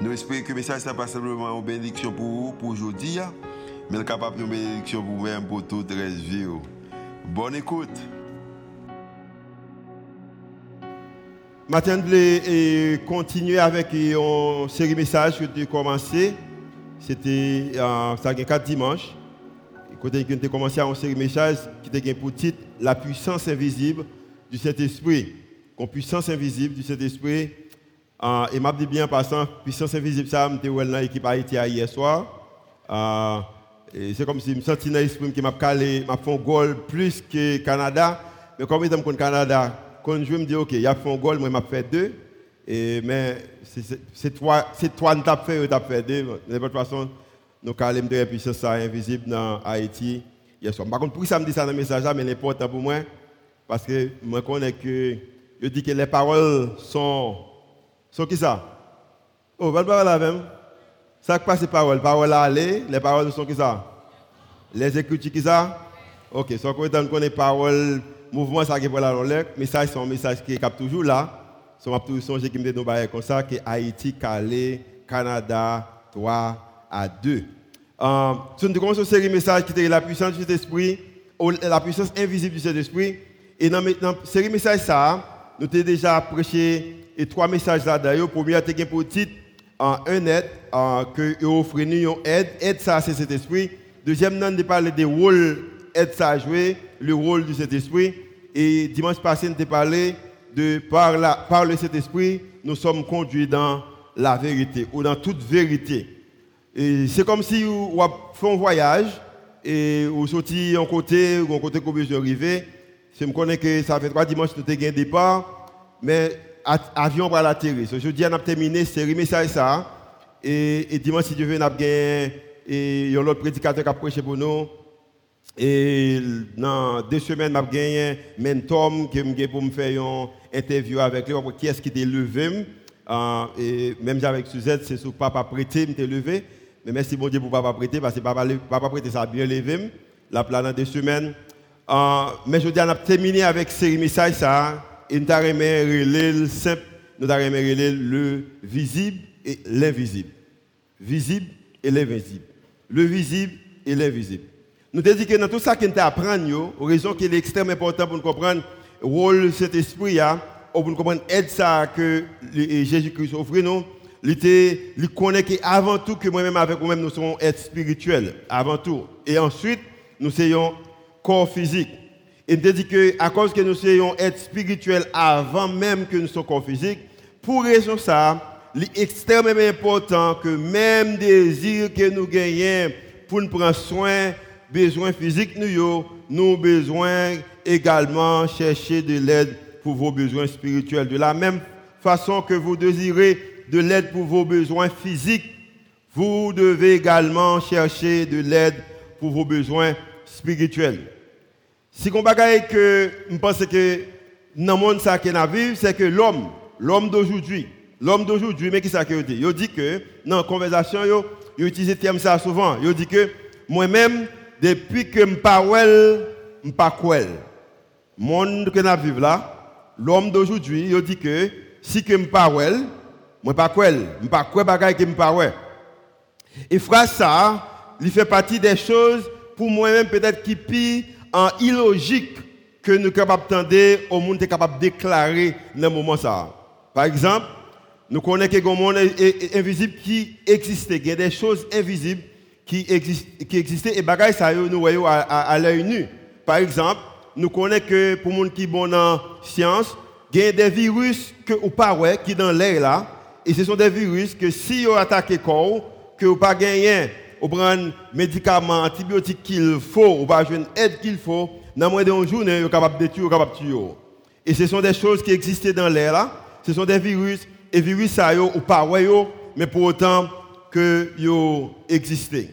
Nous espérons que le message n'est pas simplement une bénédiction pour vous, pour aujourd'hui, hein. mais capable de bénédiction pour vous-même, pour toute la vie. Bonne écoute. Maintenant, je continuer avec une série de messages que as commencé. C'était euh, ça quatre dimanches. Quand as commencé à une série de messages qui était pour titre La puissance invisible du Saint-Esprit. La puissance invisible du Saint-Esprit. Uh, et m'a dit bien en passant, puissance invisible, ça, suis dans l'équipe Haïti hier soir. Uh, c'est comme si je me sentais dans l'esprit qui m'a calé, m'a fait un goal plus que Canada. Mais comme je suis Canada, quand je me dis, OK, il a fait un goal, moi, je fait deux. Et, mais c'est toi, c'est qui as fait, tu as fait deux. De toute façon, nous allons de la puissance invisible dans Haïti hier soir. Par contre, pour ça me dit ça dans le message, mais c'est important pour moi, parce que je connais que, je dis que les paroles sont sont qui ça Oh, votre parole là même Ça passe les paroles. Paroles à aller, les paroles sont qui ça Les écritures qui ça Ok, soit qu'on connaît paroles, mouvement, ça qui est pour la longue, message, c'est un message qui est toujours là. So, m'a toujours songé qui me dit comme ça, que Haïti, Calais, Canada, 3 à 2. Euh, nous commençons une série de messages qui était la puissance du Saint-Esprit, la puissance invisible du Saint-Esprit. Et dans série messages, ça, nous avons déjà prêché et trois messages là d'ailleurs. Premier, c'est pour titre en un aide, que vous offrez une aide. Aide ça, c'est cet esprit. Deuxième, nous de parler des rôles aide ça à jouer, le rôle de cet esprit. Et dimanche passé, nous avons parlé de par, la, le Saint-Esprit, nous sommes conduits dans la vérité ou dans toute vérité. C'est comme si vous fait un voyage et vous sortez en côté, ou en côté que vous arriver. Je me connais que ça fait trois dimanches que nous avons un départ, mais avion pour l'atterrir. Aujourd'hui, on a terminé série message ça. Et, dimanche, si Dieu veut, on a et un autre prédicateur qui a prêché pour nous. Et dans deux semaines, a gagné un mentor qui pour me faire une interview avec lui. Qui est-ce qui t'a levé uh, Et même avec Suzette, c'est sur papa prêté, me levé. Mais merci Dieu pour papa prêté, parce que papa, papa prêté, ça a bien levé. La plan dans deux semaines. Uh, mais aujourd'hui, on a terminé avec série message ça nous le simple, nous avons le visible et l'invisible. Visible et l'invisible. Le visible et l'invisible. Nous avons dit que dans tout ça qu'on apprend, raison qu'il est extrêmement important pour nous comprendre le rôle de cet esprit, pour nous comprendre l'aide que Jésus-Christ offre nous, il connaît qu'avant tout que moi-même avec vous-même nous sommes être spirituels, avant tout. Et ensuite, nous sommes corps physique. Et dit que à cause que nous soyons être spirituels avant même que nous soyons corps physique, pour raison ça, il est extrêmement important que même désir que nous gagnons pour nous prendre soin, besoins physiques nous, nous besoin également chercher de l'aide pour vos besoins spirituels. De la même façon que vous désirez de l'aide pour vos besoins physiques, vous devez également chercher de l'aide pour vos besoins spirituels. Si on bagaille que je pense que dans le monde ça qu'on a c'est que l'homme, l'homme d'aujourd'hui, l'homme d'aujourd'hui, mais qui ça qu'il dit? Il dit que dans la conversation, il utilise le terme ça souvent. Il dit que moi-même, depuis que je ne parle je ne pas monde que nous vivons là, l'homme d'aujourd'hui, il dit que si que je parle, moi pas quoi, je pas quoi bagaille que je parle. Et frère ça, il fait partie des choses pour moi-même peut-être qui pire en illogique que nous sommes capables d'entendre au monde est capable de déclarer dans ce moment ça. Par exemple, nous connaissons que monde invisible qui existait, il y a des choses invisibles qui, existent, qui existaient et bagaille ça nous voyons à, l'œil nu. Par exemple, nous connaissons que pour les gens qui sont bon en science, il y a des virus que ou pas ouais, qui dans l'air là et ce sont des virus que si vous attaquez le corps, que vous pas gagné ou prendre médicaments, antibiotiques qu'il faut, ou pas une aide qu'il faut, dans moins d'une journée, vous capable de tuer, vous capable de tuer. Et ce sont des choses qui existaient dans l'air là, ce sont des virus, et virus ça ou pas mais pour autant que yo existé.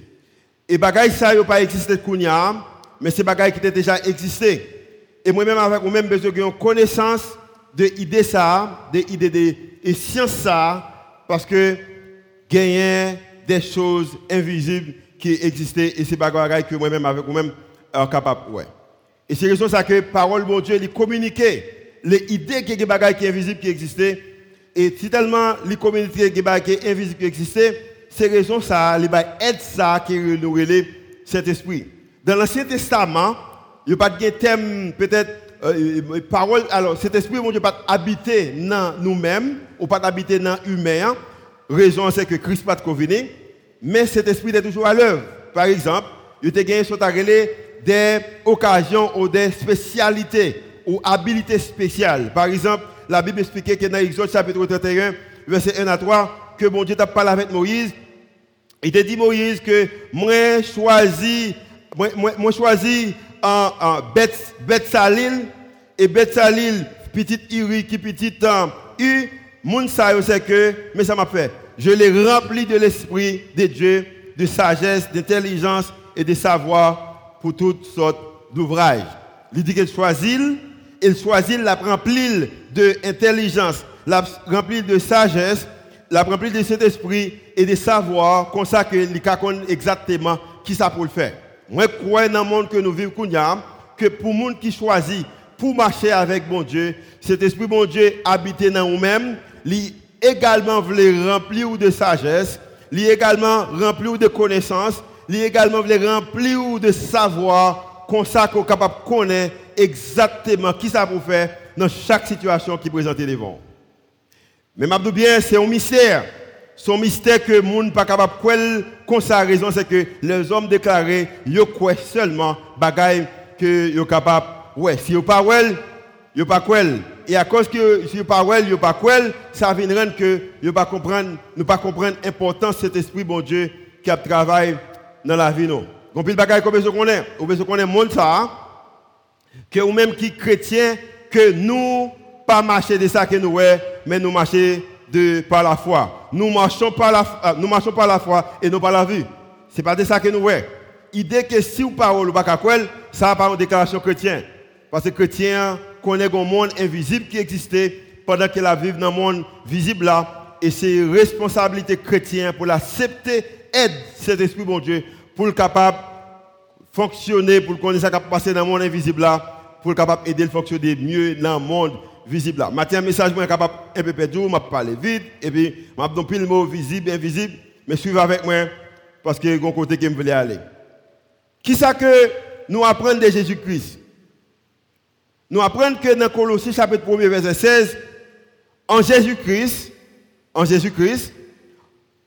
Et bagaille ça yo pas existé kounya, mais c'est bagaille qui était déjà existé. Et moi-même avec moi-même besoin de connaissance de idée ça, de idée de et science ça parce que gagner des choses invisibles qui existaient et c'est bagaille que moi-même avec moi-même euh, capable ouais. Et c'est raison ça que parole de Dieu, il communiquait les idées qui sont qui invisibles qui existaient. Et si tellement les communiquer qui sont invisibles qui existaient, c'est raison ça, les aide ça qui nous cet esprit. Dans l'Ancien Testament, il n'y a pas de thème peut-être euh, parole alors cet esprit mon Dieu pas habiter dans nous-mêmes ou pas habiter dans l'humain. Raison c'est que Christ pas de mais cet esprit est toujours à l'œuvre. Par exemple, il te gagné ta des occasions ou des spécialités ou habilités spéciales. Par exemple, la Bible expliquait que dans Exode chapitre 31, verset 1 à 3, que mon Dieu t'a parlé avec Moïse. Il t'a dit Moïse que moi choisi, moi, choisi en, en Beth, Salil et Beth Salil, petite Iri qui petite U, moun sa c'est que, mais ça m'a fait. Je l'ai rempli de l'esprit de Dieu, de sagesse, d'intelligence et de savoir pour toutes sortes d'ouvrages. Il dit qu'il choisit, il choisit la remplir d'intelligence, la remplir de sagesse, la remplir de cet esprit et de savoir, comme ça que exactement qui ça pour le faire. Moi, je crois dans le monde que nous vivons, que pour le monde qui choisit pour marcher avec mon Dieu, cet esprit, mon Dieu, habité dans nous-mêmes, lui également voulait remplir de sagesse, lui également remplir de connaissances, il également voulait remplir de savoir, comme ça qu'on est capable de connaître exactement qui ça pour faire dans chaque situation qui présente devant. Mais je bien, c'est un mystère. Un mystère que le monde n'est pas capable de croire. Comme raison, c'est que les hommes déclarés, ils croient seulement bagaille que sont capables. Ouais, si ils pas well, ils pas croire. Et à cause que ils pas ils pas ça vient rendre que ils pas comprendre, ne pas comprendre l'importance de cet esprit bon Dieu qui a travaillé dans la vie. Non. Donc, il bagaille qu'on est. Ou besoin qu'on est monde ça. Que ou même qui chrétien, que nous, pas marcher de ça que nous, mais nous marcher de, par la foi. Nous marchons par la, euh, nous marchons par la foi et non par la vue. C'est pas de ça que nous, ouais. Idée que si vous parlez ou pas ça pas une déclaration chrétienne. Parce que chrétien connaît un monde invisible qui existait pendant qu'il a vécu dans le monde visible là. Et c'est responsabilité chrétienne pour l'accepter, aide cet esprit, bon Dieu, pour le capable fonctionner, pour connaître ça qui passer dans le monde invisible là, pour le capable aider le fonctionner mieux dans le monde visible là. Maintenant, un message moi capable un peu perdu, m'a parler vite et puis m'a donné le mot visible, invisible, mais suivez avec moi parce que un côté qui me voulait aller. Qui ça que nous apprenons de Jésus-Christ? Nous apprenons que dans Colossiens chapitre 1 verset 16 en Jésus-Christ, en Jésus-Christ,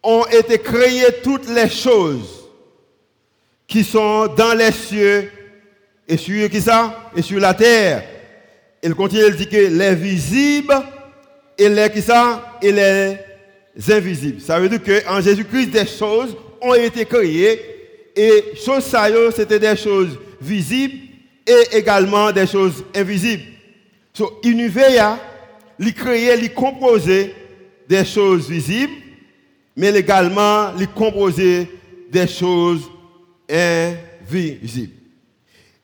ont été créées toutes les choses qui sont dans les cieux et sur qui ça? Et sur la terre. Il continue il dit que les visibles et les qui ça? Et les invisibles. Ça veut dire que en Jésus-Christ des choses ont été créées et choses ça c'était des choses visibles et également des choses invisibles. So, univers, il créé, il composé des choses visibles, mais également il composé des choses invisible.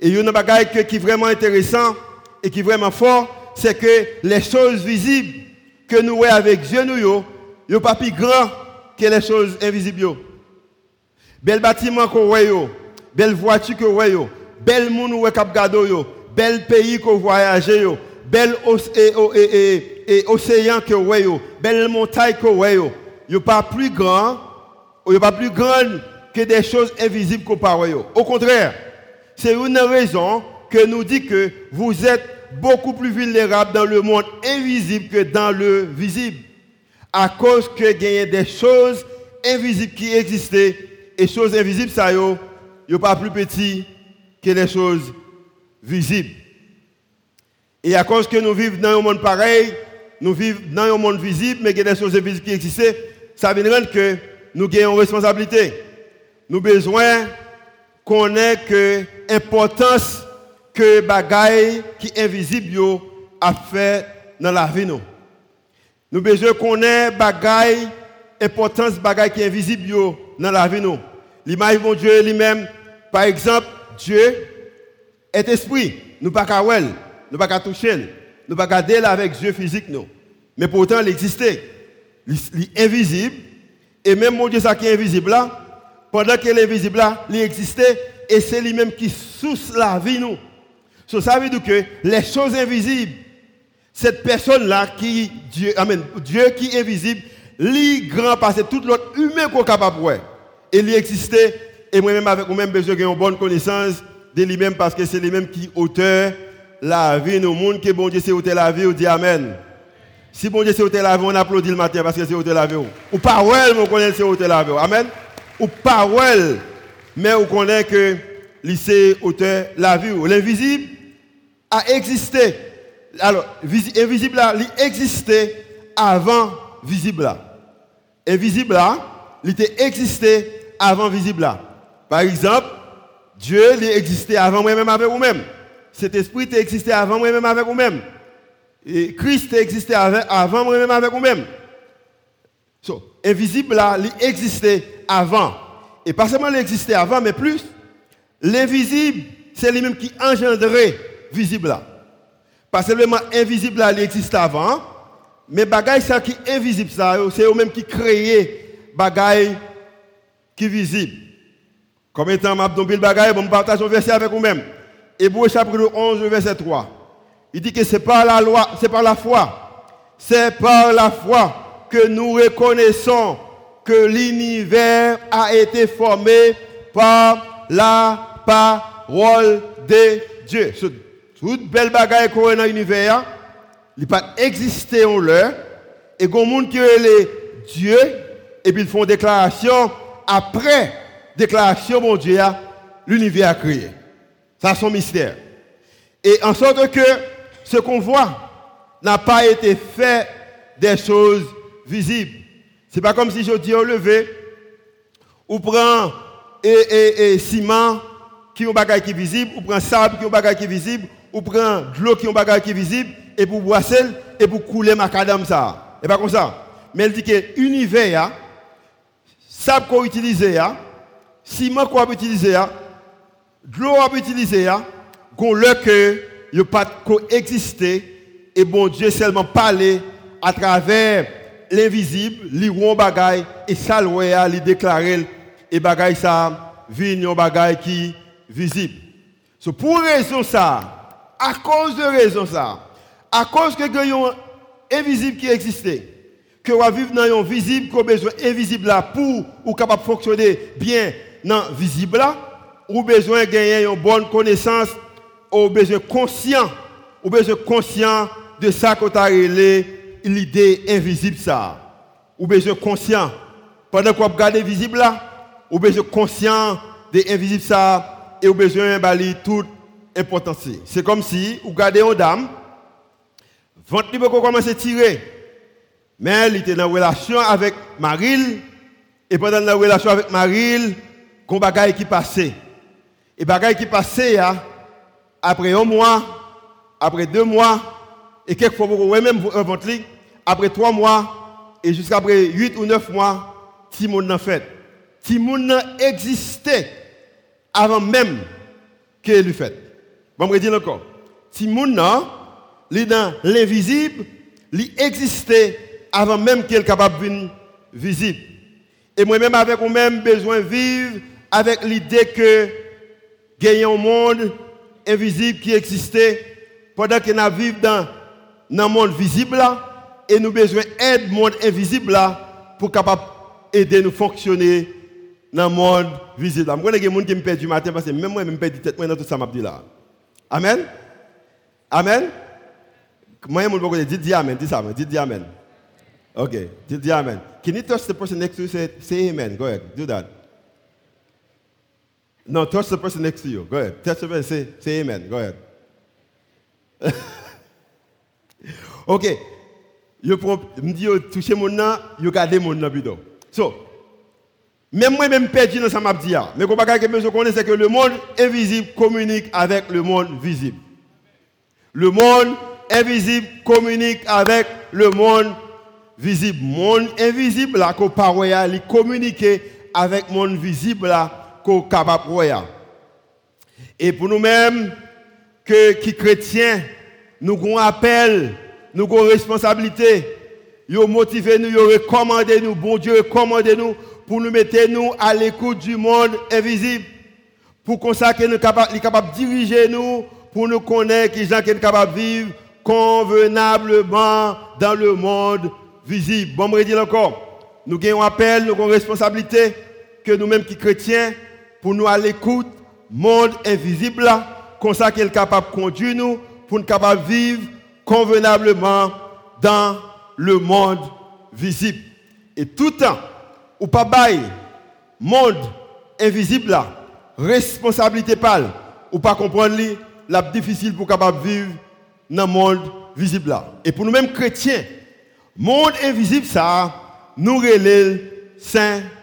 Et il y a un bagage qui est vraiment intéressant et qui est vraiment fort, c'est que les choses visibles que nous voyons avec Dieu, nous, ne sont pas plus grands que les choses invisibles. Bel bâtiment qu'on voit, belle voiture qu'on voit, bel monde qu'on regarde, bel pays qu'on voyage, bel océan qu'on voit, belle montagne qu'on voit, ne pas plus grand, pas plus que des choses invisibles comparées. Au contraire, c'est une raison que nous dit que vous êtes beaucoup plus vulnérables dans le monde invisible que dans le visible. À cause que y des choses invisibles qui existaient. Et choses invisibles, ça y est, pas plus petit que les choses visibles. Et à cause que nous vivons dans un monde pareil, nous vivons dans un monde visible, mais il y a des choses invisibles qui existaient, ça veut dire que nous avons une responsabilité nous besoin connaître que l'importance que bagaille qui est invisible a fait dans la vie nous. Nous besoin connaître bagaille importance bagaille qui est invisible dans la vie nous. L'image de Dieu lui-même, par exemple, Dieu est esprit. Nous pas qu'à voir, nous pas toucher, nous pas qu'à avec Dieu physique nous. Mais pourtant il existait. Il est invisible et même mon Dieu ça qui est invisible là, pendant qu'il est invisible là, il existait et c'est lui-même qui source la vie nous. ça veut dire que les choses invisibles cette personne-là qui, Dieu, amen, Dieu qui est invisible, lui grand parce que tout l'autre humain qu'on est capable de Et il existait, et moi-même avec moi-même besoin une bonne connaissance de lui-même parce que c'est lui-même qui auteur la vie, nous, monde que bon Dieu c'est auteur la vie, on dit Amen. Si bon Dieu c'est auteur la vie, on applaudit le matin parce que c'est auteur la vie. Ou parole, on connaît c'est auteur la vie. Amen. Ou parole, mais on connaît que c'est auteur la vie. L'invisible a existé alors, invisible là, il existait avant visible là. Invisible là, il était existé avant visible là. Par exemple, Dieu il existait avant moi-même avec vous-même. Cet esprit existait avant moi-même avec vous-même. Et Christ existait avant moi-même avec vous-même. Invisible là, il existait avant. Et pas seulement il existait avant, mais plus, l'invisible, c'est lui-même qui engendrait visible là. Pas seulement invisible là, il avant, mais bagaille ça qui est invisible c'est eux-mêmes qui créent bagaille qui est visible. Comme étant le bagaille, bon partage un verset avec vous-même. Hébreu chapitre 11 verset 3. Il dit que c'est par la loi, c'est par la foi. C'est par la foi que nous reconnaissons que l'univers a été formé par la parole de Dieu. Toute belle bagaille qu'on a dans l'univers, il pas existé en leur. Et a monde qui est Dieu, et puis ils font déclaration. Après déclaration, mon Dieu, l'univers a créé. Ça, c'est son mystère. Et en sorte que ce qu'on voit n'a pas été fait des choses visibles. C'est pas comme si je dis au lever, ou prend et, et, et ciment qui un bagage qui est visible, ou prend sable qui un bagage qui est visible, ou prend de l'eau qui un bagage qui est visible, et pour boire et pour couler macadam ça. Et pas comme ça. Mais elle dit que l'univers, sable qu'on utilise, ciment qu'on utilise, de l'eau qu'on utilise, qu'on le que il pas coexister et bon Dieu seulement parler à travers l'invisible, li un bagay et ça le li déclarer et bagay ça vient un bagay qui visible. So, pour raison ça, à cause de raison ça, à cause que a invisible qui existait, que vous vivre dans un visible, qu'on besoin invisible là pour ou capable fonctionner bien dans visible là, ou besoin de gagner une bonne connaissance, ou besoin conscient, ou besoin conscient de ça que tu l'idée invisible ça. Ou besoin conscient pendant qu'on regarde visible là, ou besoin conscient de invisible ça et ou besoin de tout important. C'est comme si vous gardez une dame, votre libre commence à tirer. Mais elle était en relation avec Maril, et pendant la relation avec Maril, y a qui passait. Et bagaille qui passait, après un mois, après deux mois, et quelquefois vous même votre lit, après trois mois, et jusqu'à après huit ou neuf mois, Timon a fait. Timon existait avant même qu'il lui fait. Bon, je dire encore. Mon est dans l'invisible, il existait avant même qu'il soit capable de visible. Et moi-même, avec moi-même, besoin de vivre avec l'idée que y un monde invisible qui existait pendant que nous vivons dans un monde visible là, et nous avons besoin d'aide monde invisible là pour capable aider nous fonctionner dans le monde visible. Je connais des gens qui me perdent du matin parce que même moi, je me perds tête dans tout ça dit là. Amen? Amen? Moi, je vais dire dis Amen. Dis ça, dis, dis Amen. Okay, dis, dis Amen. Can you touch the person next to you? Say Amen? Go ahead, do that. No, touch the person next to you. Go ahead. Touch the person. Say, say Amen. Go ahead. ok. Je dis, toucher mon nom, je garde mon nom. So, même moi, même perdu dans ça m'a dit. Mais ce que besoin connaître, c'est que le monde invisible communique avec le monde visible. Le monde invisible communique avec le monde visible. Monde invisible là qu'on il communique avec monde visible là qu'on capable Et pour nous-mêmes que qui chrétiens, nous avons appel, nous avons responsabilité. Yo motivé nous, yo recommandé nous, bon Dieu recommandé nous pour nous mettre nous à l'écoute du monde invisible. Pour qu'il est capable, de diriger nous, pour nous connaître qui sont capables de vivre convenablement dans le monde visible. Bon, me redire encore, nous avons un appel, nous avons une responsabilité que nous-mêmes qui chrétiens, pour nous à l'écoute, monde invisible comme ça qu'il est capable de conduire pour nous capables de vivre convenablement dans le monde visible. Et tout temps, ou pas bail, monde invisible là, responsabilité pâle, ou pas comprendre li, la difficile pour capable vivre dans le monde visible. Et pour nous-mêmes chrétiens, monde invisible ça, nous relève Saint-Esprit.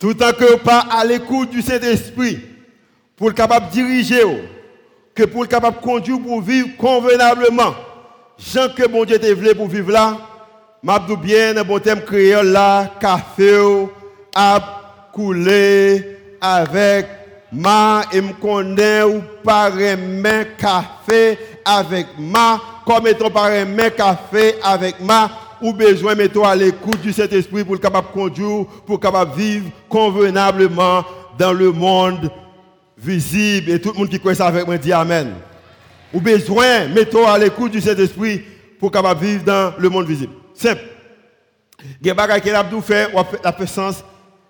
Tout en que pas à l'écoute du Saint-Esprit pour capable diriger que pour capable conduire pour vivre convenablement. Jean que bon Dieu te voulu pour vivre là, m'abdou bien un bon thème créole là, café a coulé avec ma et me connaît ou par café avec ma comme étant par café avec ma ou besoin mettre à l'écoute du Saint-Esprit pour capable conduire pour capable vivre convenablement dans le monde visible. Et tout le monde qui croit ça avec moi dit amen. Ou besoin mettre à l'écoute du Saint-Esprit pour capable vivre dans le monde visible. Simple. Il y a des choses qui ont fait, la fait sens.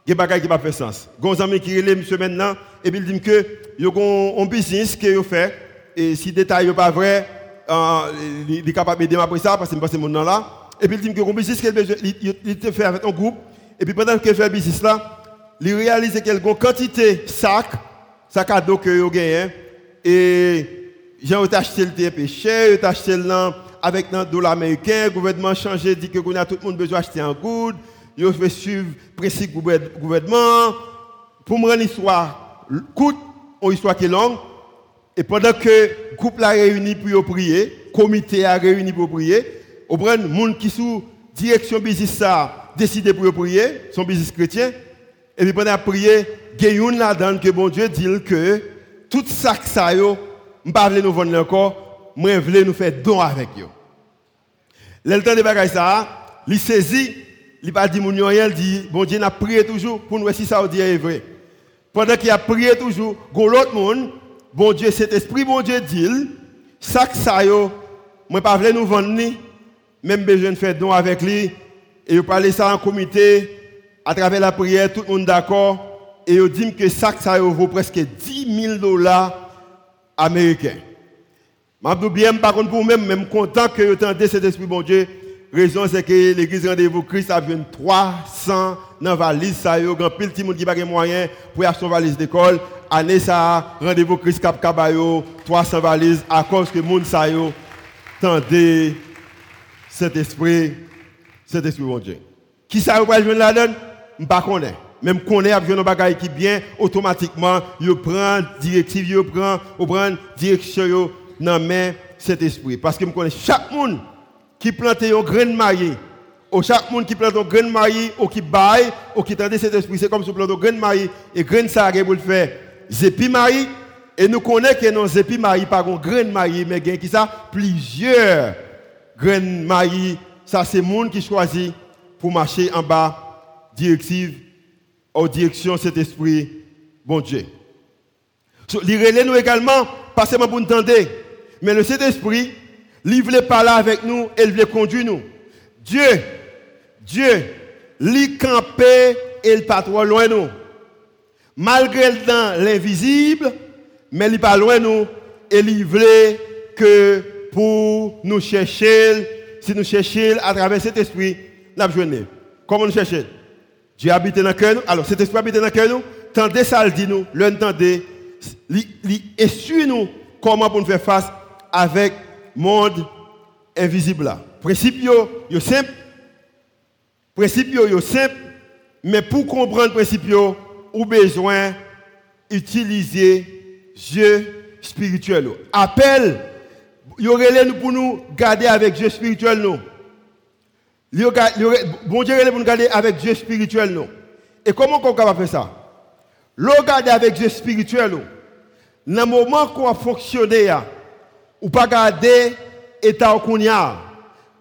Il y a des choses qui pas fait sens. Il y a des qui relève monsieur maintenant, et il dit que il y a un business que vous fait, et si le détail n'est pas vrai, euh, il est capable d'aider après ça, parce que c'est mon nom là. Et puis il dit que un business qu'il fait avec un groupe, et puis pendant qu'il fait le business là, il réalise qu'il y a une quantité de sacs, sacs à dos que vous gagnez, et j'ai acheté le TP cher, j'ai acheté le avec un dollar américain, le gouvernement a changé, dit que tout le monde besoin d'acheter un good je vais suivre le principe du gouvernement. Pour rendre l'histoire courte, une histoire qui est longue. Et pendant que le groupe a réuni pour prier, le comité a réuni pour prier, au prend gens qui sous direction business ça décidé pour prier, son business chrétien. Et puis pendant la prier, une là-dedans que bon Dieu dit que tout ça que ça yo, ne nous vendre encore, je veux nous faire don avec eux. Le temps de bagaille ça, il saisit il pas dit mon rien, il dit bon Dieu n'a prié toujours pour nous si ça dit est vrai. Pendant qu'il a prié toujours, go l'autre monde, bon Dieu cet esprit bon Dieu dit ça que ça yo, moi pas nous vendre même besoin de faire don avec lui. Et il parler ça en comité à travers la prière tout le monde d'accord. Et il dit que ça ça vaut presque 10 000 dollars américains. Je bien par contre pour même même content que vous entendez cet esprit bon Dieu. Raison c'est que l'église rendez-vous Christ a 300 dans la valise ça y a grand pile de monde qui pas moyen pour acheter une valise d'école. Année ça rendez-vous Christ cap cabayo 300 valises à cause que monde ça yo tendez cet esprit cet esprit bon Dieu. Qui ça va jouer là-dedans pas connaît. Même connaît a un bagage qui bien automatiquement il prend directive il prend il prend direction dans main cet esprit parce que me connaît chaque monde qui plante un grain de maïs, ou chaque monde qui plante un grain de maïs, ou qui baille, ou qui tendait cet esprit, c'est comme si on plante un grain de maïs, et grain ça pour le faire zépi maïs, et nous connaissons que non zépi maïs, pas un grain de maïs, mais qui ça, plusieurs grains de maïs, ça c'est monde qui choisit pour marcher en bas, directive, en direction cet esprit, bon Dieu. So, nous également, pas seulement pour nous entendre, mais le Saint-Esprit, il voulait parler avec nous et il voulait conduire nous. Dieu, Dieu, il campé et il pas trop loin nous. Malgré dans l'invisible, mais il pas loin nous et il voulait que pour nous chercher, si nous cherchons à travers cet esprit, nous avons Comment nous cherchons Dieu habite dans le cœur. Alors cet esprit habite dans le cœur nous. Tendez ça, dit nous, et suit nous comment pour nous faire face avec monde invisible là. Principe yo, simple. Principe yo, simple, mais pour comprendre principe yo, ou besoin utiliser Dieu spirituel. Appel, yo nous pour nous garder avec Dieu spirituel nous. Bon Dieu, il nous regarder avec Dieu spirituel. Non. Et comment on va faire ça? Le regarder avec Dieu spirituel. Dans le moment qu'on a fonctionné, ou pas garder l'état qu'on a,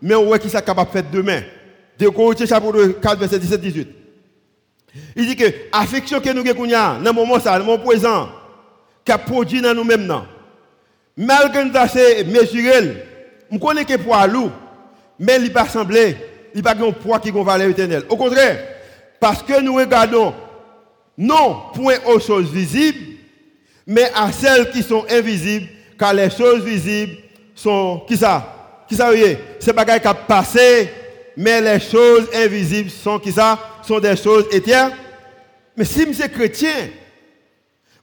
mais on voit qui est capable de faire demain. De Corinthiens chapitre 4, verset 17-18. Il dit que l'affection que nous avons dans le moment ça, dans le moment présent, qui a produit dans nous-mêmes, malgré nous avons mesuré, nous connaissons que poids lourd, mais il n'est pas semblé il pas un poids qui a une valeur éternelle. Au contraire, parce que nous regardons non point aux choses visibles, mais à celles qui sont invisibles, car les choses visibles sont, qui ça? Qui ça, voyez C'est pas qui a passé, mais les choses invisibles sont, qui ça? Sont des choses éternelles. Mais si je suis chrétien,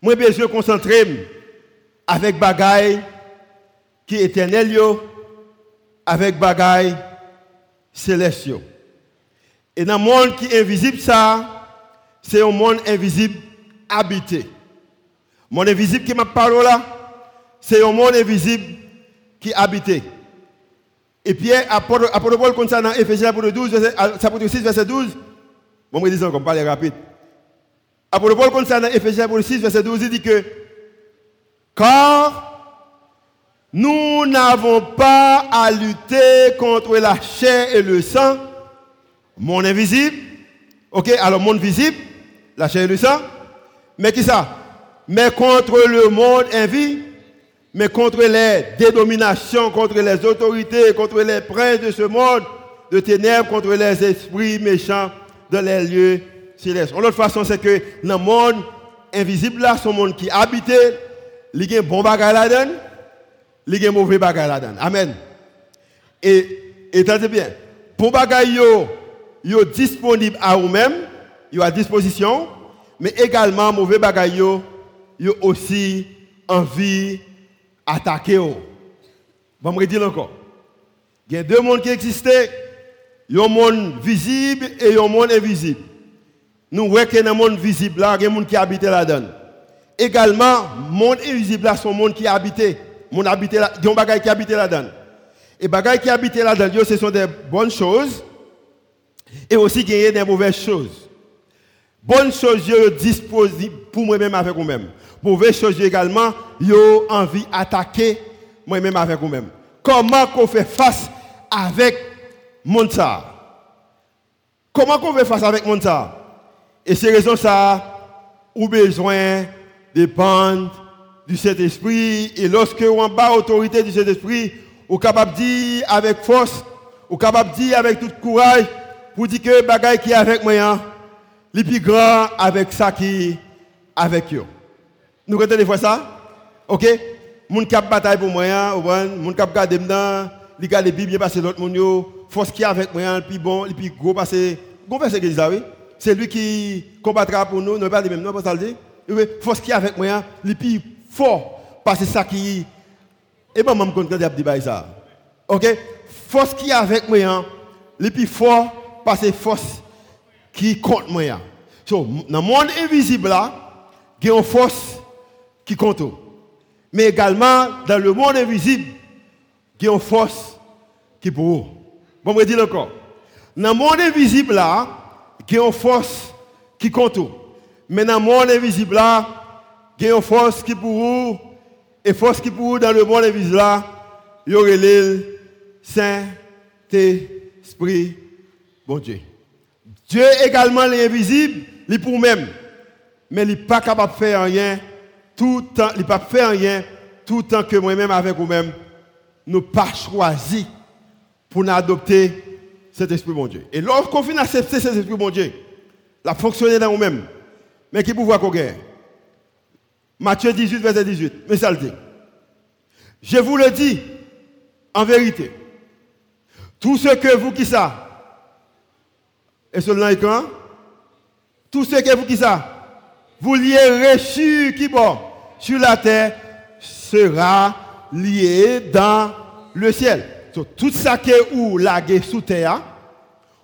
moi, je besoin concentrer avec bagaille qui est éternel, avec bagaille célestiaux. Et dans le monde qui est invisible, ça, c'est un monde invisible habité. Le monde invisible qui m'a parlé là, c'est un monde invisible qui est habité. Et puis, apôtre Paul, comme ça, Ephésiens 12, chapitre 6, verset 12, bon, je dis encore, parler rapide. Apôtre Paul, comme ça, dans Ephésiens 6, verset 12, il dit que, car nous n'avons pas à lutter contre la chair et le sang, monde invisible. Ok, alors monde visible, la chair et le sang. Mais qui ça? Mais contre le monde invisible, mais contre les dédominations, contre les autorités, contre les princes de ce monde de ténèbres, contre les esprits méchants dans les lieux célestes. L'autre façon, c'est que le monde invisible, là, ce monde qui habitait, a un bon bagage là-dedans il y a mauvais bagaille là-dedans. Amen. Et, et attendez bien, pour bagaille yo, yo disponible à vous-même, yo à disposition, mais également mauvais bagaille yo, aussi envie attaquer yo. Bon, me dire encore. Il y a deux mondes qui existaient, un monde visible et un monde invisible. Nous voyons que dans le monde visible il y a des gens qui habitent là-dedans. Également, le monde invisible là, un monde qui habité mon habité là, il y a des qui habitent là-dedans. Et les qui habitent là-dedans, ce sont des bonnes choses et aussi des mauvaises choses. Bonnes choses, je disponible pour moi-même avec vous-même. Mauvaises choses également, yo envie d'attaquer moi-même avec vous-même. Comment qu'on fait face avec mon Comment qu'on fait face avec mon Et c'est raison ça, ou besoin de prendre du Saint-Esprit. Et lorsque on bat autorité du Saint-Esprit, on est capable de dire avec force, on est capable de dire avec tout courage, pour dire que bagaille qui est avec moi, hein, les plus grand avec ça qui avec eux. Nous regardons des fois ça? Ok? Moun cap bataille pour moi, hein, moun cap garde dedans, li garde Bible parce que l'autre moun yo, force qui avec moi, hein, le plus bon, le plus gros que, gros verset que. C'est lui qui combattra pour nous, nous pas les mêmes, non, pas ça le dire. Force qui est avec moi, le plus fort parce que ça qui et moi même quand dit ça. OK? Force qui est avec moi hein, le plus fort parce que force qui compte moi hein. so, dans le monde invisible il y a une force qui compte. Mais également dans le monde invisible il y a une force qui pour bon me dire encore. Dans le monde invisible il y a une force qui compte mais dans le monde invisible là il y a une force qui pour vous, et force qui pour vous dans le monde invisible là, il y aurait l'île Saint-Esprit, bon Dieu. Dieu également l'invisible, il pour même. Mais il n'est pas capable de faire rien tout temps, il pas faire rien tout le temps que moi-même avec vous-même, nous pas choisi pour nous adopter cet esprit bon Dieu. Et lorsqu'on finit accepter cet esprit bon Dieu, la fonctionner dans nous-mêmes. Mais qui pouvoir qu'on gagne? Matthieu 18, verset 18. Mais ça le dit. Je vous le dis, en vérité, tout ce que vous qui ça, et est quand Tout ce que vous qui ça, vous liez reçu qui bon, sur la terre, sera lié dans le ciel. tout ça que ou lagué sous terre,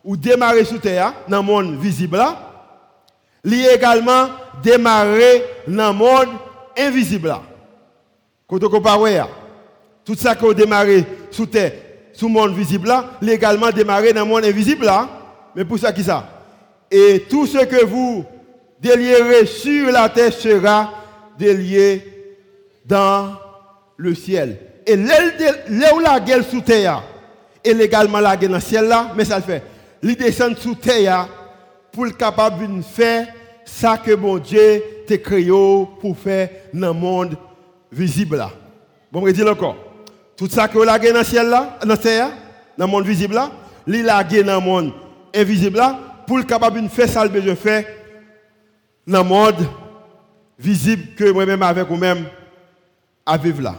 ou démarrer sous terre, dans le monde visible lié également démarrer dans le monde invisible. Quand on compare, tout ça qui a démarré sous terre, sous le monde visible là, légalement démarrer dans le monde invisible. Mais pour ça, qui ça? Et tout ce que vous délierez sur la terre sera délié dans le ciel. Et là où la gueule sous terre, et légalement la gueule dans le ciel là, mais ça le fait. Il descend sous terre pour le capable de faire ça que mon Dieu t'a créé pour faire dans le monde visible. Bon, je dis encore. Tout ça que vous avez dans le ciel là, dans le monde visible là, a dans le monde invisible là, pour le capable de faire ça, le besoin faire dans le monde visible que moi-même avec vous-même à vivre là.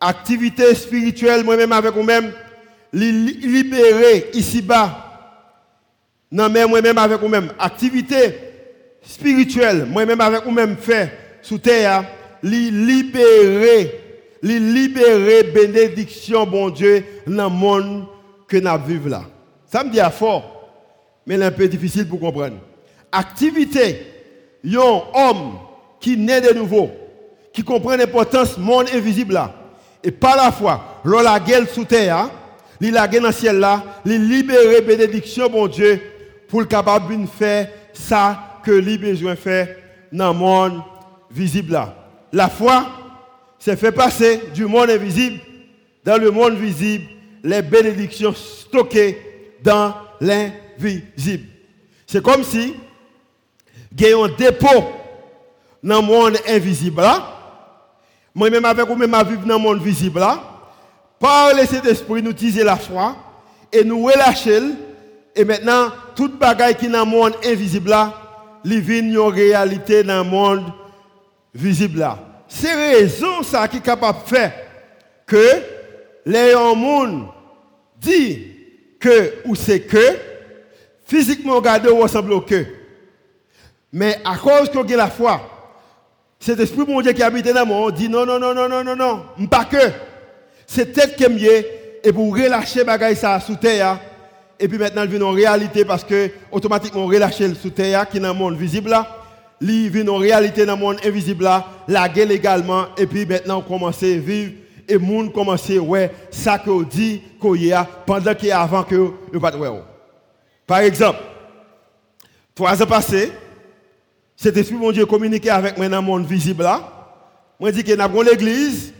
Activité spirituelle, moi-même avec vous-même, libérer ici-bas. Non, mais moi-même avec vous-même. Activité spirituelle, moi-même avec vous-même fait sous terre, libérer li libérer bénédiction, bon Dieu, dans le monde que nous vivons là. Ça me dit à fort, mais c'est un peu difficile pour comprendre. Activité, un homme qui naît de nouveau, qui comprend l'importance du monde invisible là, et par la foi, l'on la gueule sous terre, il la gueule dans le ciel là, il libérer bénédiction, bon Dieu, pour le capable de faire ça que lui besoin faire dans le monde visible. La foi, c'est fait passer du monde invisible dans le monde visible les bénédictions stockées dans l'invisible. C'est comme si il y a un dépôt dans le monde invisible. Moi-même avec vous-même à vivre dans le monde visible. Par le Saint-Esprit, nous utiliser la foi et nous relâcher. Et maintenant, toute bagaille qui est dans le monde invisible là, vient une réalité dans le monde visible là c'est raison ça qui est capable de faire que les monde dit que ou c'est que physiquement regardé ressemble au que. Mais à cause qu'on a la foi, cet esprit mon Dieu qui habite dans moi dit non non non non non non non, pas que. C'est tête qui est et pour relâcher bagaille ça sous terre et puis maintenant il vient en réalité parce que automatiquement on relâche sous terre qui est dans le monde visible là vit en réalité dans le monde invisible là, la guerre également, et puis maintenant on commence à vivre, et le monde commence à ouais, ça que dit qu'on y a pendant qu'il y a avant que ne pas ouais. Par exemple, trois ans passés, cet esprit mon Dieu communiqué avec moi dans le monde visible là. Moi dit que avons l'église,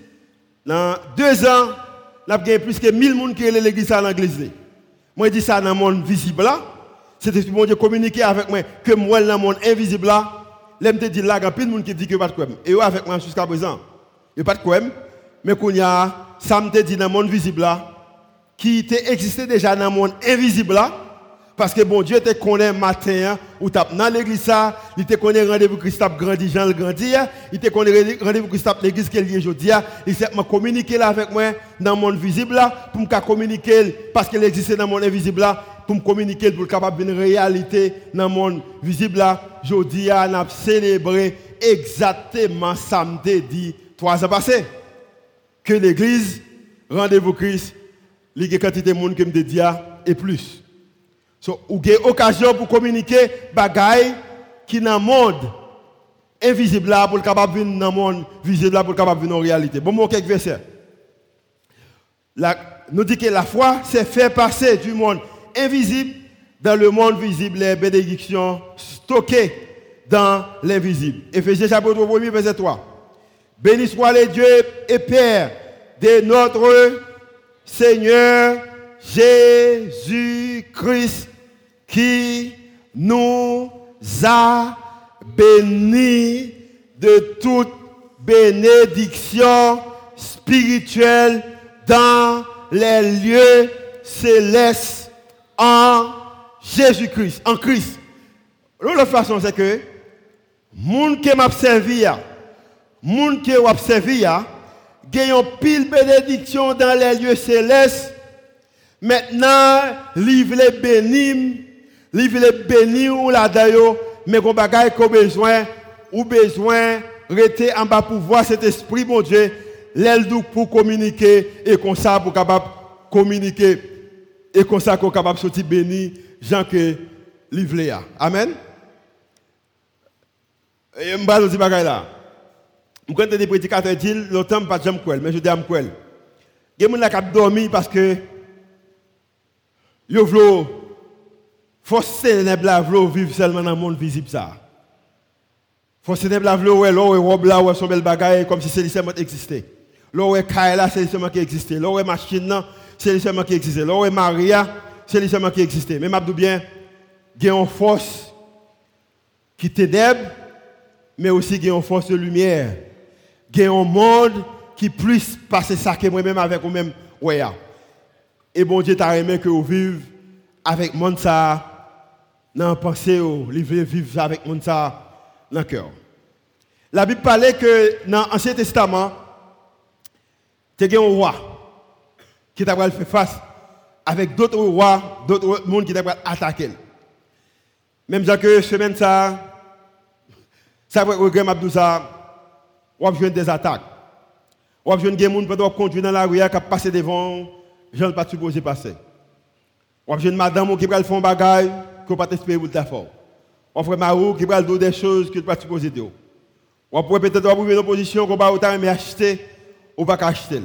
dans deux ans, nous avons plus que 1000 personnes qui sont l'église dans l'église. Moi dis ça dans le monde visible là. Esprit mon Dieu communiqué avec moi que moi dans le monde invisible là te dit là, il y a plein de monde qui dit que pas de quoi. Et eux avec moi jusqu'à présent, il n'y a pas de quoi. Mais qu'on y a, ça me dit dans le monde visible qui existait déjà dans le monde invisible parce que bon Dieu te connaît matin, hein, ou tape dans l'église il te connaît rendez-vous Christ grandi, Jean le grandi, hein. il te connaît rendez-vous Christ l'église y a aujourd'hui, hein. il s'est communiqué là avec moi dans le monde visible là, pour me communiquer, parce qu'il existait dans le monde invisible là, pour me communiquer, pour capable une réalité dans le monde visible là. Aujourd'hui, on a célébré exactement samedi dit trois ans passés. Que l'église, rendez-vous Christ, il y a de monde qui me dit et plus. So, ou avez occasion pour communiquer bagaille qui dans le monde invisible pour capable venir dans le monde visible là pour capable venir en réalité. Bon, moi quelques versets. nous dit que la foi c'est faire passer du monde invisible dans le monde visible les bénédictions stockées dans l'invisible. Éphésiens chapitre 1 verset 3. Béni soit le Dieu et Père de notre Seigneur Jésus-Christ qui nous a bénis de toute bénédiction spirituelle dans les lieux célestes en Jésus-Christ, en Christ. L'autre façon, c'est que, monde qui m'a servi, monde qui m'a servi, gagne pile bénédiction dans les lieux célestes. Maintenant, livre les bénis, livre les bénis ou la d'ailleurs, mais qu'on bagaille besoin, ou besoin, rester en bas pour voir cet esprit, mon Dieu, l'aile pour communiquer et comme ça pour capable communiquer et comme ça qu'on capable sortir béni, Jean que. Amen. Et je vais dire là. Je suis des prédicateurs disent, longtemps, pas de mais je dis à Il y a des gens dormi parce que Yo vlo force ténèbres là vlo vivre seulement dans le monde visible ça. Force ténèbres là vlo ouais l'eau ouais son bel bagaille comme si c'est seulement existait. L'eau ouais là c'est seulement qui existait. L'eau ouais machine c'est seulement qui existait. L'eau Maria c'est seulement qui existait. Mais m'abdou bien a une force qui ténèbres mais aussi une force de lumière. A un monde qui puisse passer ça que moi-même avec vous-même ouais. Et bon Dieu t'a aimé que vous vivez avec mon dans pensée, vous vivre avec mon ça dans le cœur. La Bible parlait que dans l'Ancien Testament, il y a un roi qui t'a fait face avec d'autres rois, d'autres monde qui t'a attaquer. Même que semaine ça, ça va regret Abdou ça, on a des attaques. On a des gens qui peuvent conduire dans la rue qui passer devant je ne pas supposé passer. On a une madame qui va faire un bagage que pas espérer pour ta fort. On frère Marou qui va faire des choses que pas supposé dire. On pourrait peut-être avoir une position qu'on va autant mais acheter ou pas acheter.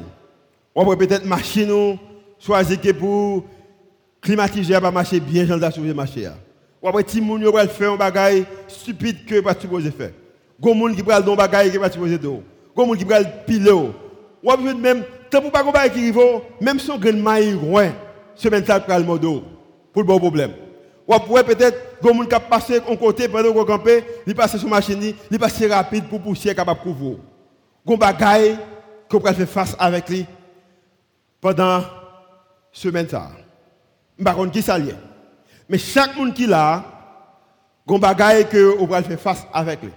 On pourrait peut-être machine ou choisir pour climatiser pas marcher bien j'en dois marcher. On pourrait petit moun va faire un bagage stupide que pas supposé faire. Gon moun qui va faire un bagage que pas supposé dire. Gon moun qui va piler. On même Tant pour pas qu'on qui même si on gagne maïs loin, semaine ça le modo pour le bon problème. Ou pourrait peut-être que monde qui passer en côté pendant qu'on camper, il passe sur machine, il passe rapide pour pousser capable couvrir. Gon bagaille qu'on peut faire face avec lui pendant semaine ça. Par contre qui ça Mais chaque monde qui là, gon bagaille que on peut faire face avec lui.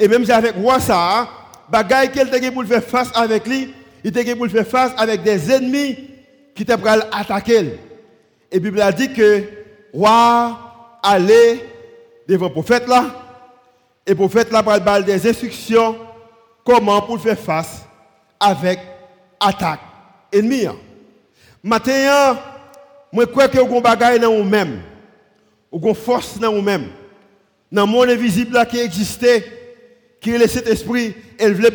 Et même si avec moi ça, bagaille qu'elle t'a pour faire face avec lui, il était pour faire face avec des ennemis qui étaient à attaquer. Et la Bible a dit que roi allait devant le prophète là, et le prophète là pour des instructions comment pour faire face avec attaque ennemi. Maintenant, je crois que vous avez dans vous-même, vous avez force dans vous-même, dans le monde invisible qui existait, qui est cet esprit, elle voulait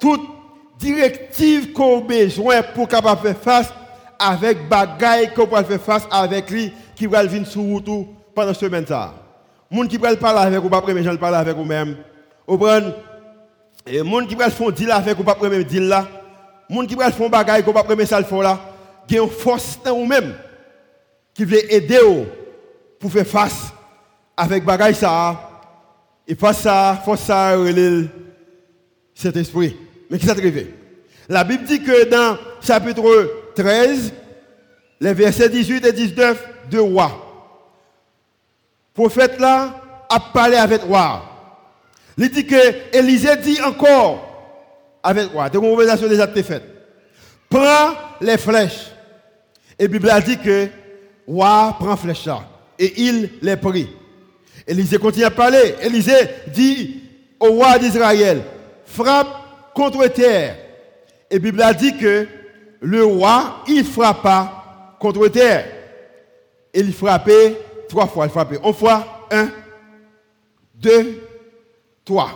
toute directive qu'on a besoin pour capable faire face avec bagaille qu'on peut faire face avec lui qui va venir sur route pendant ce semaine ça. Moun qui va parler avec ou pas premier gens parler avec vous même. Vous prenez et moun qui va faire deal avec ou pas premier deal là. Moun qui va faire bagaille qu'on pas premier ça le font là. A une force dans vous même qui veut aider vous pour faire face avec bagaille ça. Et face ça, force ça cet esprit. Mais qui s'est arrivé La Bible dit que dans chapitre 13, les versets 18 et 19 de roi, prophète là a parlé avec roi. Il dit que Élisée dit encore avec roi, de conversation déjà faite. Prends les flèches. Et Bible a dit que roi prend flèche là. Et il les prit. Élisée continue à parler. Élisée dit au roi d'Israël, frappe contre terre. Et la Bible a dit que le roi, il frappa contre terre. Et il frappait trois fois. Il frappait une fois, un, deux, trois.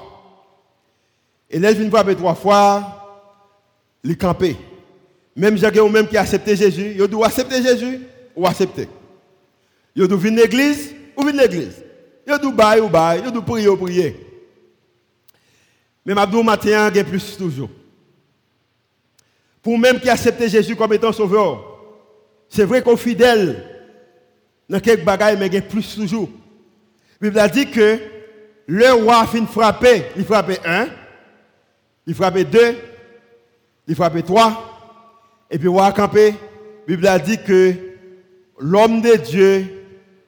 Et là, il frapper trois fois, il campait. Même Jacques ou même qui accepté Jésus, il doit accepter Jésus? Ou accepter. Il doit venir à l'église ou venir l'église? Il doit bailler ou bailler, il doit prier ou prier. Mais Mabdou matin, il y a plus toujours. Pour même qui accepte Jésus comme étant sauveur, c'est vrai qu'on fidèle dans quelques bagailles, mais il y a plus toujours. La Bible a dit que le roi fin frapper, il frappait un, il frappait deux, il frappait trois, et puis le roi a campé. La Bible a dit que l'homme de Dieu,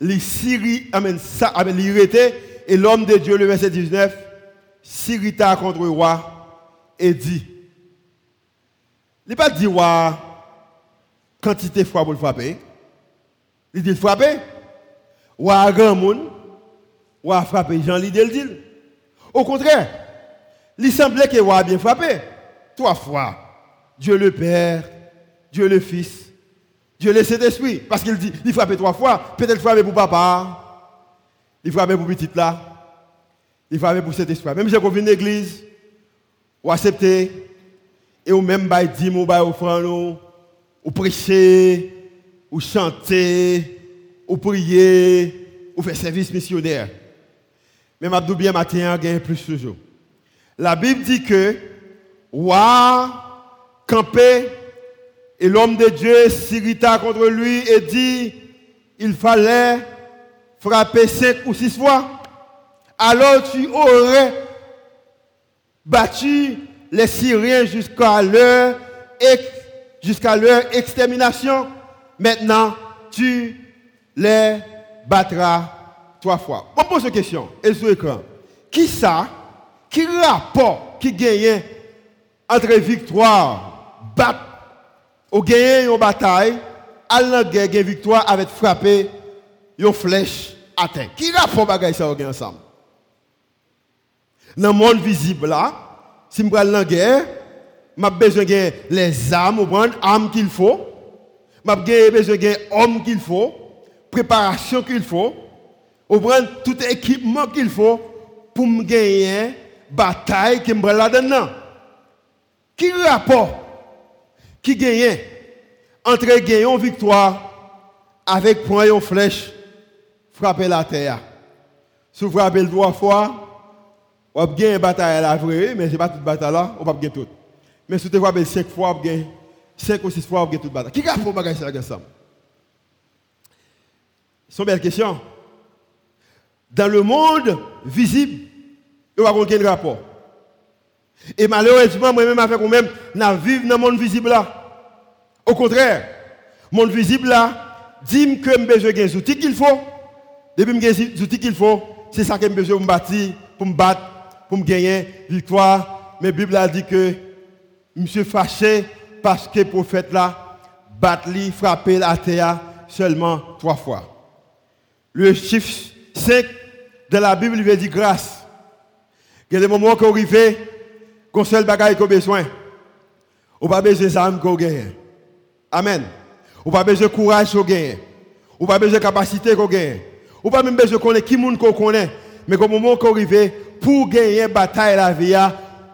il Syrie, amen, ça, il et l'homme de Dieu, le verset 19, s'irrita contre le roi et dit, il n'a pas dit roi quantité fois pour le frapper. Il dit frapper. Roi grand monde, roi frapper Jean dit. Au contraire, il semblait que roi bien frappé. Trois fois. Dieu le Père, Dieu le Fils, Dieu le Saint-Esprit. Parce qu'il dit, il frappait trois fois. Peut-être frapper pour papa. Il frappait pour petit là il va pour cet espoir. Même si vous venez l'église, vous acceptez, et vous même vous dites, vous offrande, vous prêchez, ou chanter, ou prier, ou faire service missionnaire. Mais m'a bien matin, gagne plus toujours. La Bible dit que, roi, campé, et l'homme de Dieu s'irrita contre lui et dit, il fallait frapper cinq ou six fois. Alors tu aurais battu les Syriens jusqu'à leur, extermination. Maintenant, tu les battras trois fois. On pose une question, et sur l'écran. Qui ça, qui rapport? Qui gagne entre victoire, battre, ou gagner une bataille, à la victoire avec frapper une flèche à terre? Qui rapport bagaille ça ensemble? Dans le monde visible là, si je prends la guerre, je besoin de les armes, les armes qu'il faut. J'ai besoin de hommes qu'il faut, préparation qu'il faut, prendre tout équipement qu'il faut pour me gagner bataille qui me là-dedans. Qui rapport qui gagne entre gagner victoire avec point une flèche frapper la terre. Si vous frappez trois fois, on va gagner une bataille là, vrai, mais ce n'est pas toute bataille là, on va gagner tout. Mais si vous frappez cinq fois, on gagner cinq ou six fois, on gagner toute bataille. Qui a fait bagaille ça ensemble C'est une belle question. Dans le monde visible, il n'y a aucun rapport? Et malheureusement, moi-même, avec moi-même, nous vivons dans le monde visible là. Au contraire, le monde visible là, dit que j'ai besoin des outils qu'il faut. Depuis que des outils qu'il faut, c'est ça que j'ai besoin de me battre, pour me battre, pour gagner victoire. Mais la Bible a dit que suis fâché parce que le prophète là, battu, frappé la terre seulement trois fois. Le chiffre 5 de la Bible veut dire grâce. Il y a des moments qu'on arrive, qu'on seul bagaille qu'on besoin. On pas besoin d'armes qu'on gagne. Amen. On pas besoin de courage qu'on gagne. On pas besoin de capacité qu'on gagne. On pas même besoin de connaître qui monde qu'on connaît. Mais au moment qu'on arrive, pour gagner bataille la vie,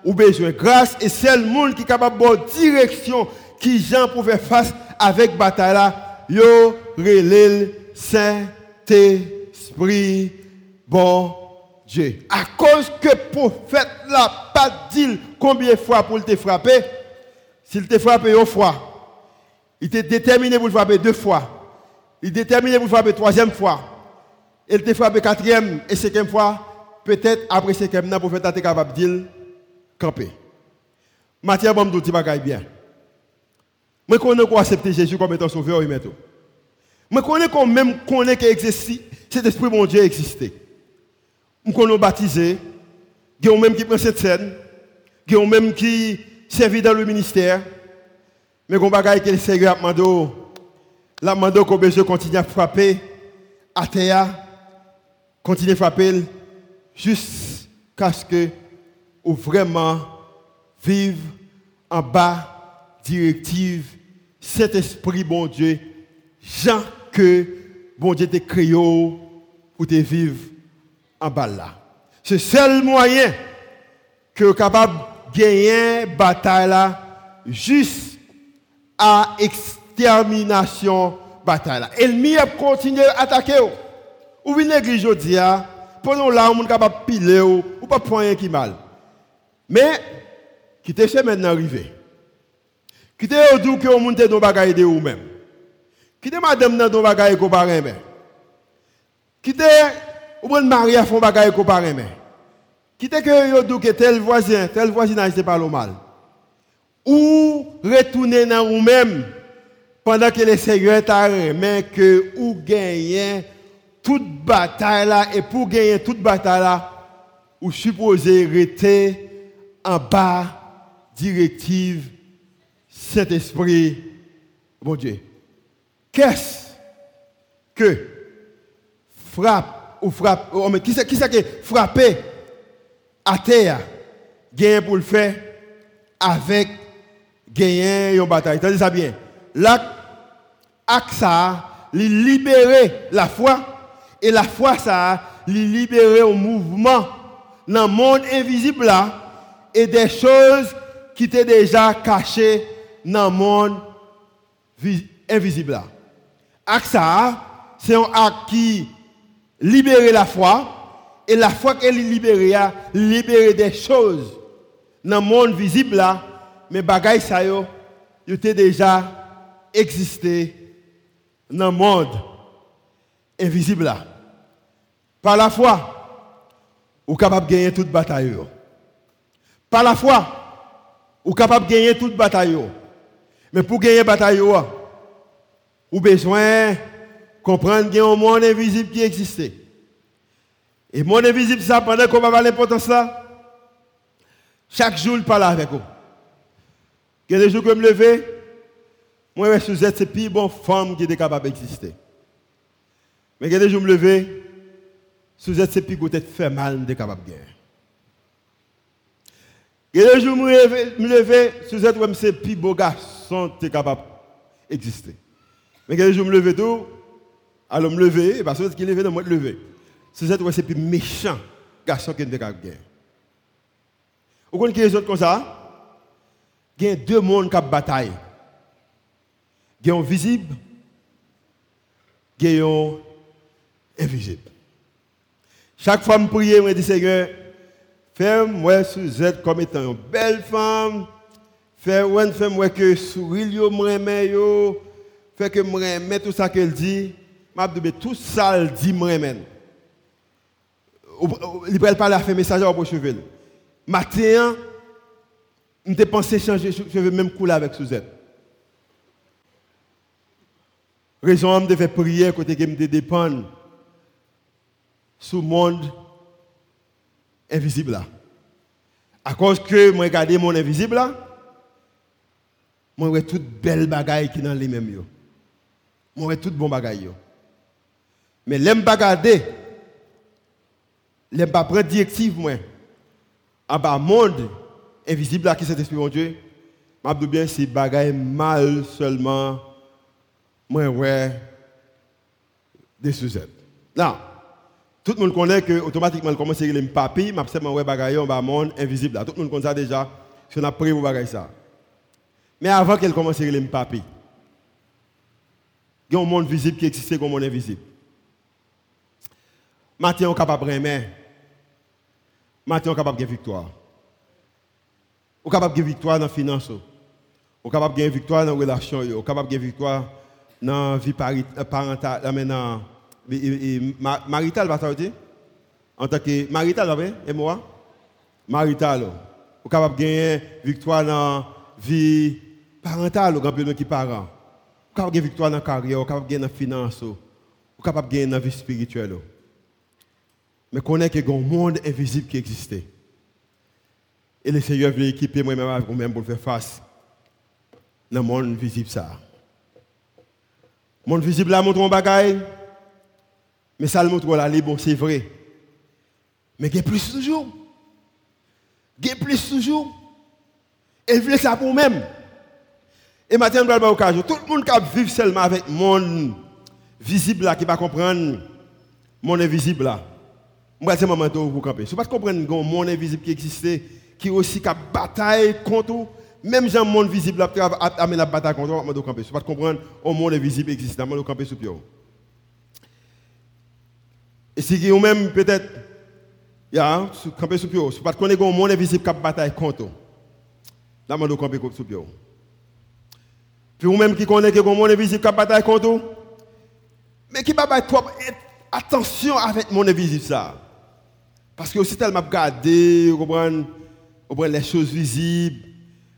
on besoin de grâce et c'est le monde qui est capable de direction qui Jean pour faire face avec bataille là. Yo relève Saint-Esprit bon Dieu. À cause que le prophète n'a pas dit combien de fois pour te frapper, s'il te frappe une fois, il était déterminé pour le frapper deux fois. Il est déterminé pour le frapper troisième fois. Il te frappé quatrième et cinquième fois. Peut-être après cinquième, le prophète était capable de dire camper. Matthieu, bon, dit bien. Moi, je connais qu'on accepter Jésus comme étant sauveur et maître. Je connais qu'on même connaît que cet esprit mon Dieu existait. Je connais baptisé. Il y a même qui prend cette scène. Il y a même qui servi dans le ministère. Mais quand bagaille que le Seigneur a demandé, la demandé qu'on besoin continuer à frapper à terre, continuer à frapper jusqu'à ce que ou vraiment vive en bas directive cet esprit bon Dieu, Jean que bon Dieu t'a créé pour te vivre en bas là. C'est le seul moyen que vous capable de gagner bataille là juste à extermination bataille. L'ennemi a continué à attaquer. Ou bien l'église aujourd'hui, pendant là, on est capable de piler ou pas prendre rien qui mal. Mais, quittez ce maintenant arrivé. Quittez au doux que on monte dans bagaille de vous même. Quittez madame dans bagaille ko pas même. Quittez ou bon mari à fond bagaille ko pas même. Quittez que yo que tel voisin, tel voisinage c'est pas le mal ou retourner dans vous-même pendant que le Seigneur t'a remis que ou gagner toute bataille là et pour gagner toute bataille là ou supposé rester en bas directive Saint-Esprit mon Dieu. Qu'est-ce que frappe ou frappe oh, qui c'est qui c'est qui frapper à terre? Gagne pour le faire avec gagner une bataille. Tenez ça bien. L'acte ça, libérer la foi. Et la foi, ça, libérer un mouvement dans le monde invisible. Et des choses qui étaient déjà cachées dans le monde invisible là. Ça, c'est un acte qui libère la foi. Et la foi qu'elle libérée, a libéré des choses dans le monde visible mais bagaille ça yo était déjà existé dans le monde invisible là. Par la foi, êtes capable de gagner toute bataille. Par la foi, êtes capable de gagner toute bataille. Mais pour gagner bataille, avez besoin comprendre qu'il y a un monde invisible qui existe. Et mon invisible, ça, pendant qu'on va l'importance là, chaque jour, il parle avec vous. Il y que je me lever, moi, je suis c'est plus bonne femme qui est capable d'exister. Mais jours, je me lever, sous êtes c'est plus peut-être faire mal, de capable de jours, je me lever, sous êtes c'est plus beau garçon est capable d'exister. Mais jours, je me lever tout, alors me lever, parce que qui levé dans moi de lever. Sous êtes c'est plus méchant garçon qui est capable de Vous connaissez les autres comme ça? Il y a deux mondes qui bataille. Il y a un visible, il y a un invisible. Chaque fois que je prie, je dis Seigneur, fais-moi Suzette comme étant une belle femme. Fais-moi que sourire, yo. Fais que aime tout ça qu'elle dit. Je tout ça elle dit aime. Il peut parler à faire message au cheveux. Matin, je pensé changer cheveux même couler avec Suzette. Raison, je devais prier côté que me dépendre le monde invisible là. À cause que moi regarde mon invisible là, moi vois toute belle bagaille qui dans les mêmes yo. Moi vois toute bon bagaille yo. Mais l'aime pas regarder. L'aime pas prendre directive moi. En bas monde invisible là qui c'est esprit mon Dieu. M'a bien c'est bagaille mal seulement moi ouais des sujets. Là, tout le monde connaît que automatiquement, commence à dire papi, mais c'est ouais bagaille un monde invisible. Tout le monde connaît ça déjà. Si on a pris pour bagaille ça. Mais avant qu'elle commence à dire papi, il y a un monde visible qui existe comme un monde invisible. Maintenant, on est capable de aimer. Maintenant, on est capable de victoire. On est capable de victoire dans la finance. On est capable de victoire dans la relation. On est capable de victoire dans la vie parentale. Marital, va dire En tant que marital, et moi? Marital. Vous capable de gagner victoire dans la vie parentale, vous avez qui parents. Vous capable gagner victoire dans la carrière, vous capable gagner dans finance, vous capable de gagner dans la vie spirituelle. Mais connaît a un monde invisible qui existait. Et le Seigneur veut équiper moi-même avec pour faire face dans le monde visible. Ça. Le monde visible là montre un bagaille. Mais ça le montre là, bon, c'est vrai. Mais il y a plus toujours. Il y a plus toujours. Elle veut ça pour même. Et maintenant, je vais occasion. Tout le monde qui vit seulement avec le monde visible là, qui va comprendre monde invisible là. Moi, c'est moment pour camper. Si vous ne comprenez pas le monde invisible qui existe, qui aussi qui bataille contre même gens monde visible là, amener la bataille contre vous, je camper. Si vous ne comprendre le monde invisible existe, je camper sur pied. Et si vous même peut-être, ya, camper sur pied, si vous ne connaissez pas le monde invisible qui bataille contre vous, là, je camper sur pied. Puis vous-même qui connaissez que le monde invisible qui bataille contre vous, mais qui va trop attention avec mon invisible ça. Parce que aussi tellement regarder, vous comprenez, les choses visibles.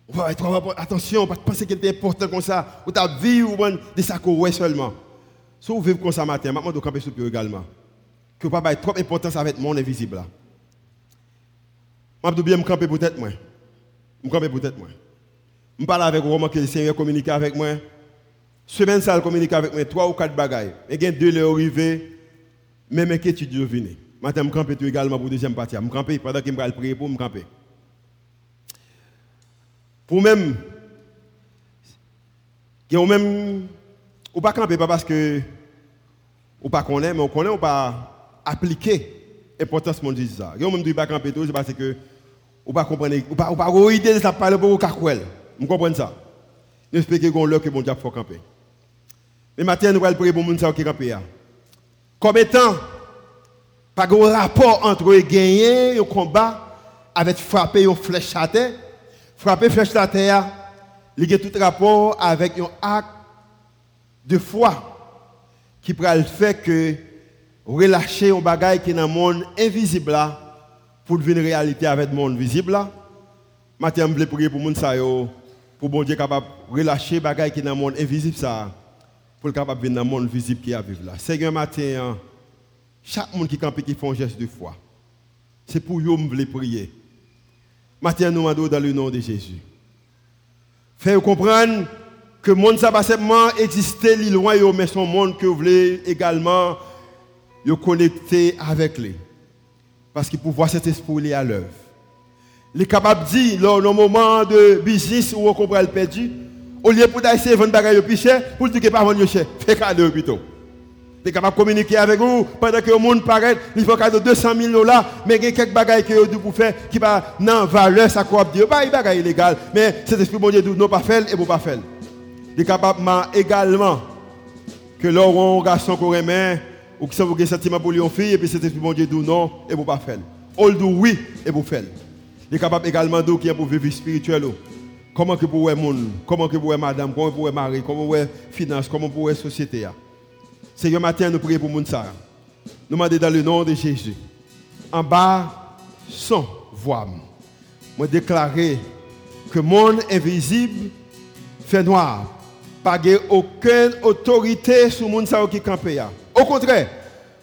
Vous attention, pas penser qu'il est important comme ça. Vous avez vu, vous des sacs seulement. Si vous vivez comme ça matin, maintenant, vous camper sur pied également. Que pas trop d'importance avec mon invisible là. Je vais bien me camper peut-être moi. Je camper peut-être moi. Je parle avec vous, que le Seigneur communique avec moi. Semaine ça, communique avec moi trois ou quatre bagailles. Il y deux heures arrivées, même inquiétude venir? Maintenant, je campe également pour la deuxième partie. Je campe pendant que je vais prier pour me camper. Pour même, vous même, ou pas camper pas parce que ou pas connaît, mais on connaît ou pas appliquer l'importance de. Vous même ne pas camper tout, c'est parce que ou pas comprendre, ou pas ou pas idée ça parler pour vous Vous comprenez ça? J'espère que vous avez que bon Dieu faut camper. Mais maintenant, nous allons prier pour les gens qui campent. Comme étant, pas de rapport entre gagner un combat avec frapper une flèche à terre. Frapper une flèche à terre, il y a tout rapport avec un acte de foi qui pourrait le faire que relâcher un bagage qui est dans le monde invisible là, pour devenir réalité avec le monde visible là. Maintenant, je veux prier pour les pour bon Dieu capable de relâcher les bagages qui sont dans le monde invisible ça, pour capable venir dans le monde visible qui a vivre là. Seigneur, matin, hein, chaque monde qui campe qui fait un geste de foi, c'est pour eux que je prier. Matin, nous demandons dans le nom de Jésus. Faites comprendre que le monde ça pas seulement exister loin, mais son monde que vous voulez également connecter avec lui. Parce qu'il peut voir cet esprit à l'œuvre. Il est capable de dire, lors d'un moment de business où on comprend le perdu, au lieu pour de vendre des choses plus cher, pour dire que pas vendre cher, fais cadeau plutôt. Il est capable de communiquer avec vous pendant que le monde paraît, il faut cadeau 200 000 dollars, mais il y a quelques bagages que vous pour faire qui va non valeur, ça quoi dire, pas bagages illégal, mais cet esprit bon Dieu dit pas faire et vous pas faire. Il est capable également que l'on garçon qu'on aime, ou que ça vous sentiment pour lui une fille, et puis cet esprit bon Dieu dit non et vous pas faire. On dit oui et vous faire. Il est capable également de dire pour vivre spirituel. Comment que voyez monde, comment que voyez madame, comment voyez mari, comment voyez finance, comment voyez société. Seigneur, matin, nous prions pour monde ça. Nous demandons dans le nom de Jésus. En bas, sans voix. Moi déclarer que le monde invisible fait noir. Pas aucune autorité sur le monde qui campe. Au contraire,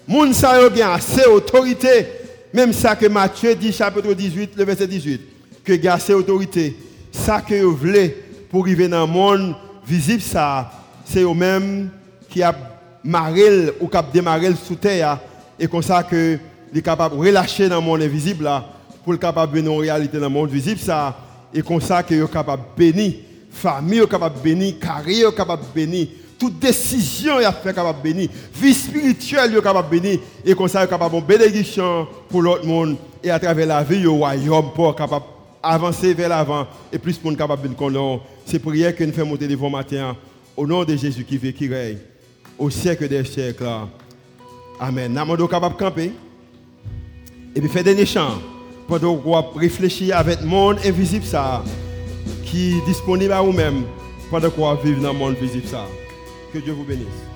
le monde a assez d'autorité même ça que Matthieu dit, chapitre 18, le verset 18, que a assez autorité. Ça que vous voulez pour arriver dans le monde visible, c'est eux-mêmes qui a marré ou qui démarré sous terre. Et comme ça que est capable de relâcher dans le monde invisible là, pour le capable venir en réalité dans le monde visible. Et comme ça que est capable bénir, famille capable bénir, carrière capable bénir toute décision est fait capable de bénir, vie spirituelle est capable de bénir, et comme ça, est capable de bénédiction pour l'autre monde, et à travers la vie, le royaume pour capable avancer vers l'avant, et plus pour capable de connaître. C'est prière que nous faisons monter devant matin, au nom de Jésus qui vit, qui règne, au siècle des siècles. Amen. Nous capable de camper, et puis faire des chants, pendant qu'on réfléchir avec le monde invisible ça, qui est disponible à vous-même, pendant qu'on vivre dans le monde visible ça. Que Dieu vous bénisse.